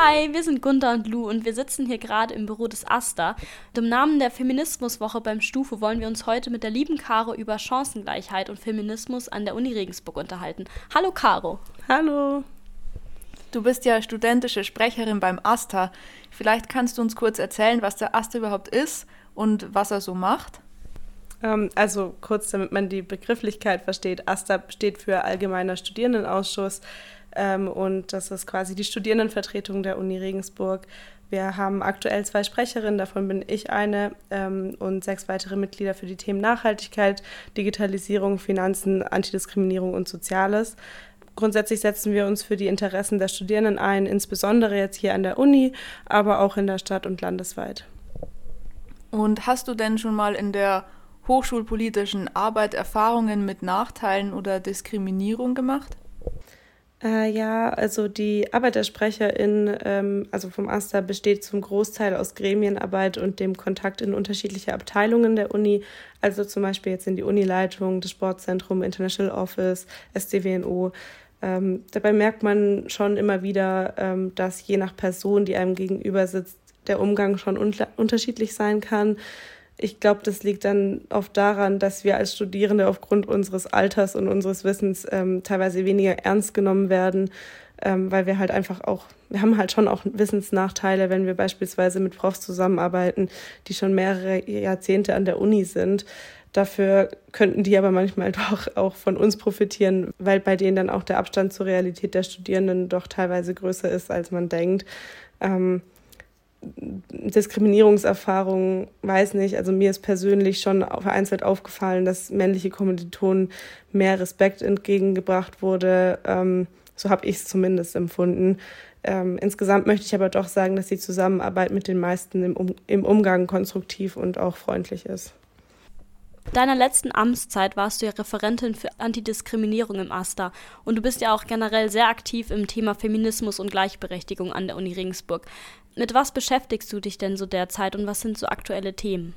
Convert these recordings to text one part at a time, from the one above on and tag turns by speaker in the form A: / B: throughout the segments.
A: Hi, wir sind Gunther und Lou und wir sitzen hier gerade im Büro des AStA. Und im Namen der Feminismuswoche beim Stufe wollen wir uns heute mit der lieben Caro über Chancengleichheit und Feminismus an der Uni Regensburg unterhalten. Hallo Caro.
B: Hallo. Du bist ja studentische Sprecherin beim AStA. Vielleicht kannst du uns kurz erzählen, was der AStA überhaupt ist und was er so macht?
C: Ähm, also kurz, damit man die Begrifflichkeit versteht. AStA steht für Allgemeiner Studierendenausschuss. Ähm, und das ist quasi die Studierendenvertretung der Uni Regensburg. Wir haben aktuell zwei Sprecherinnen, davon bin ich eine, ähm, und sechs weitere Mitglieder für die Themen Nachhaltigkeit, Digitalisierung, Finanzen, Antidiskriminierung und Soziales. Grundsätzlich setzen wir uns für die Interessen der Studierenden ein, insbesondere jetzt hier an der Uni, aber auch in der Stadt und landesweit.
B: Und hast du denn schon mal in der hochschulpolitischen Arbeit Erfahrungen mit Nachteilen oder Diskriminierung gemacht?
C: Äh, ja, also die Arbeit der Sprecherin, ähm, also vom AStA, besteht zum Großteil aus Gremienarbeit und dem Kontakt in unterschiedliche Abteilungen der Uni, also zum Beispiel jetzt in die Unileitung, das Sportzentrum, International Office, SDWNO. Ähm, dabei merkt man schon immer wieder, ähm, dass je nach Person, die einem gegenüber sitzt, der Umgang schon un unterschiedlich sein kann ich glaube, das liegt dann oft daran, dass wir als Studierende aufgrund unseres Alters und unseres Wissens ähm, teilweise weniger ernst genommen werden, ähm, weil wir halt einfach auch, wir haben halt schon auch Wissensnachteile, wenn wir beispielsweise mit Profs zusammenarbeiten, die schon mehrere Jahrzehnte an der Uni sind. Dafür könnten die aber manchmal doch auch von uns profitieren, weil bei denen dann auch der Abstand zur Realität der Studierenden doch teilweise größer ist, als man denkt. Ähm, Diskriminierungserfahrungen, weiß nicht, also mir ist persönlich schon vereinzelt aufgefallen, dass männliche Kommilitonen mehr Respekt entgegengebracht wurde. Ähm, so habe ich es zumindest empfunden. Ähm, insgesamt möchte ich aber doch sagen, dass die Zusammenarbeit mit den meisten im, um im Umgang konstruktiv und auch freundlich ist.
A: Deiner letzten Amtszeit warst du ja Referentin für Antidiskriminierung im AStA und du bist ja auch generell sehr aktiv im Thema Feminismus und Gleichberechtigung an der Uni Regensburg. Mit was beschäftigst du dich denn so derzeit und was sind so aktuelle Themen?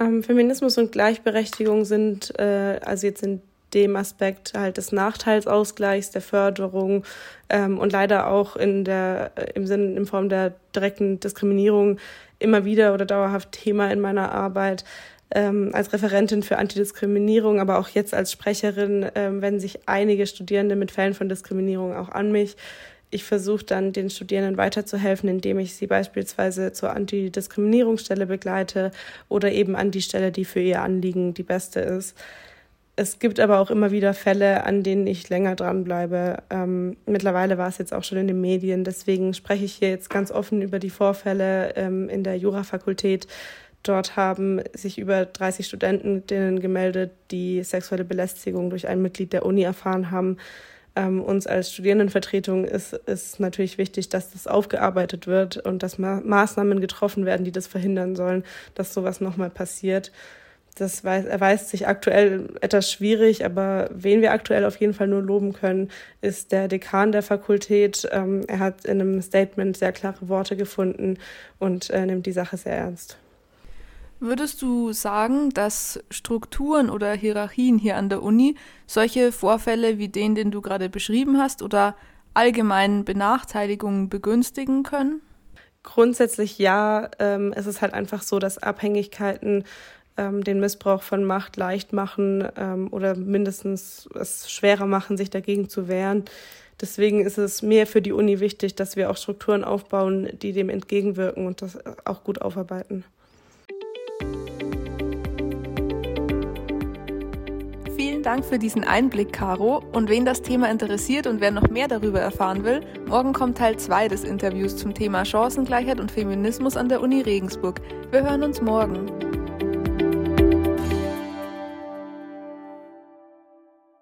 C: Ähm, Feminismus und Gleichberechtigung sind äh, also jetzt in dem Aspekt halt des Nachteilsausgleichs, der Förderung ähm, und leider auch in der, äh, im Sinne, in Form der direkten Diskriminierung immer wieder oder dauerhaft Thema in meiner Arbeit. Ähm, als Referentin für Antidiskriminierung, aber auch jetzt als Sprecherin ähm, wenden sich einige Studierende mit Fällen von Diskriminierung auch an mich ich versuche dann den Studierenden weiterzuhelfen, indem ich sie beispielsweise zur Antidiskriminierungsstelle begleite oder eben an die Stelle, die für ihr Anliegen die beste ist. Es gibt aber auch immer wieder Fälle, an denen ich länger dranbleibe. Ähm, mittlerweile war es jetzt auch schon in den Medien, deswegen spreche ich hier jetzt ganz offen über die Vorfälle ähm, in der Jurafakultät. Dort haben sich über 30 Studentinnen gemeldet, die sexuelle Belästigung durch ein Mitglied der Uni erfahren haben. Ähm, uns als Studierendenvertretung ist, ist natürlich wichtig, dass das aufgearbeitet wird und dass Ma Maßnahmen getroffen werden, die das verhindern sollen, dass sowas nochmal passiert. Das erweist sich aktuell etwas schwierig, aber wen wir aktuell auf jeden Fall nur loben können, ist der Dekan der Fakultät. Ähm, er hat in einem Statement sehr klare Worte gefunden und äh, nimmt die Sache sehr ernst.
B: Würdest du sagen, dass Strukturen oder Hierarchien hier an der Uni solche Vorfälle wie den, den du gerade beschrieben hast, oder allgemeinen Benachteiligungen begünstigen können?
C: Grundsätzlich ja. Ähm, es ist halt einfach so, dass Abhängigkeiten ähm, den Missbrauch von Macht leicht machen ähm, oder mindestens es schwerer machen, sich dagegen zu wehren. Deswegen ist es mir für die Uni wichtig, dass wir auch Strukturen aufbauen, die dem entgegenwirken und das auch gut aufarbeiten.
B: Vielen Dank für diesen Einblick, Caro. Und wen das Thema interessiert und wer noch mehr darüber erfahren will, morgen kommt Teil 2 des Interviews zum Thema Chancengleichheit und Feminismus an der Uni Regensburg. Wir hören uns morgen.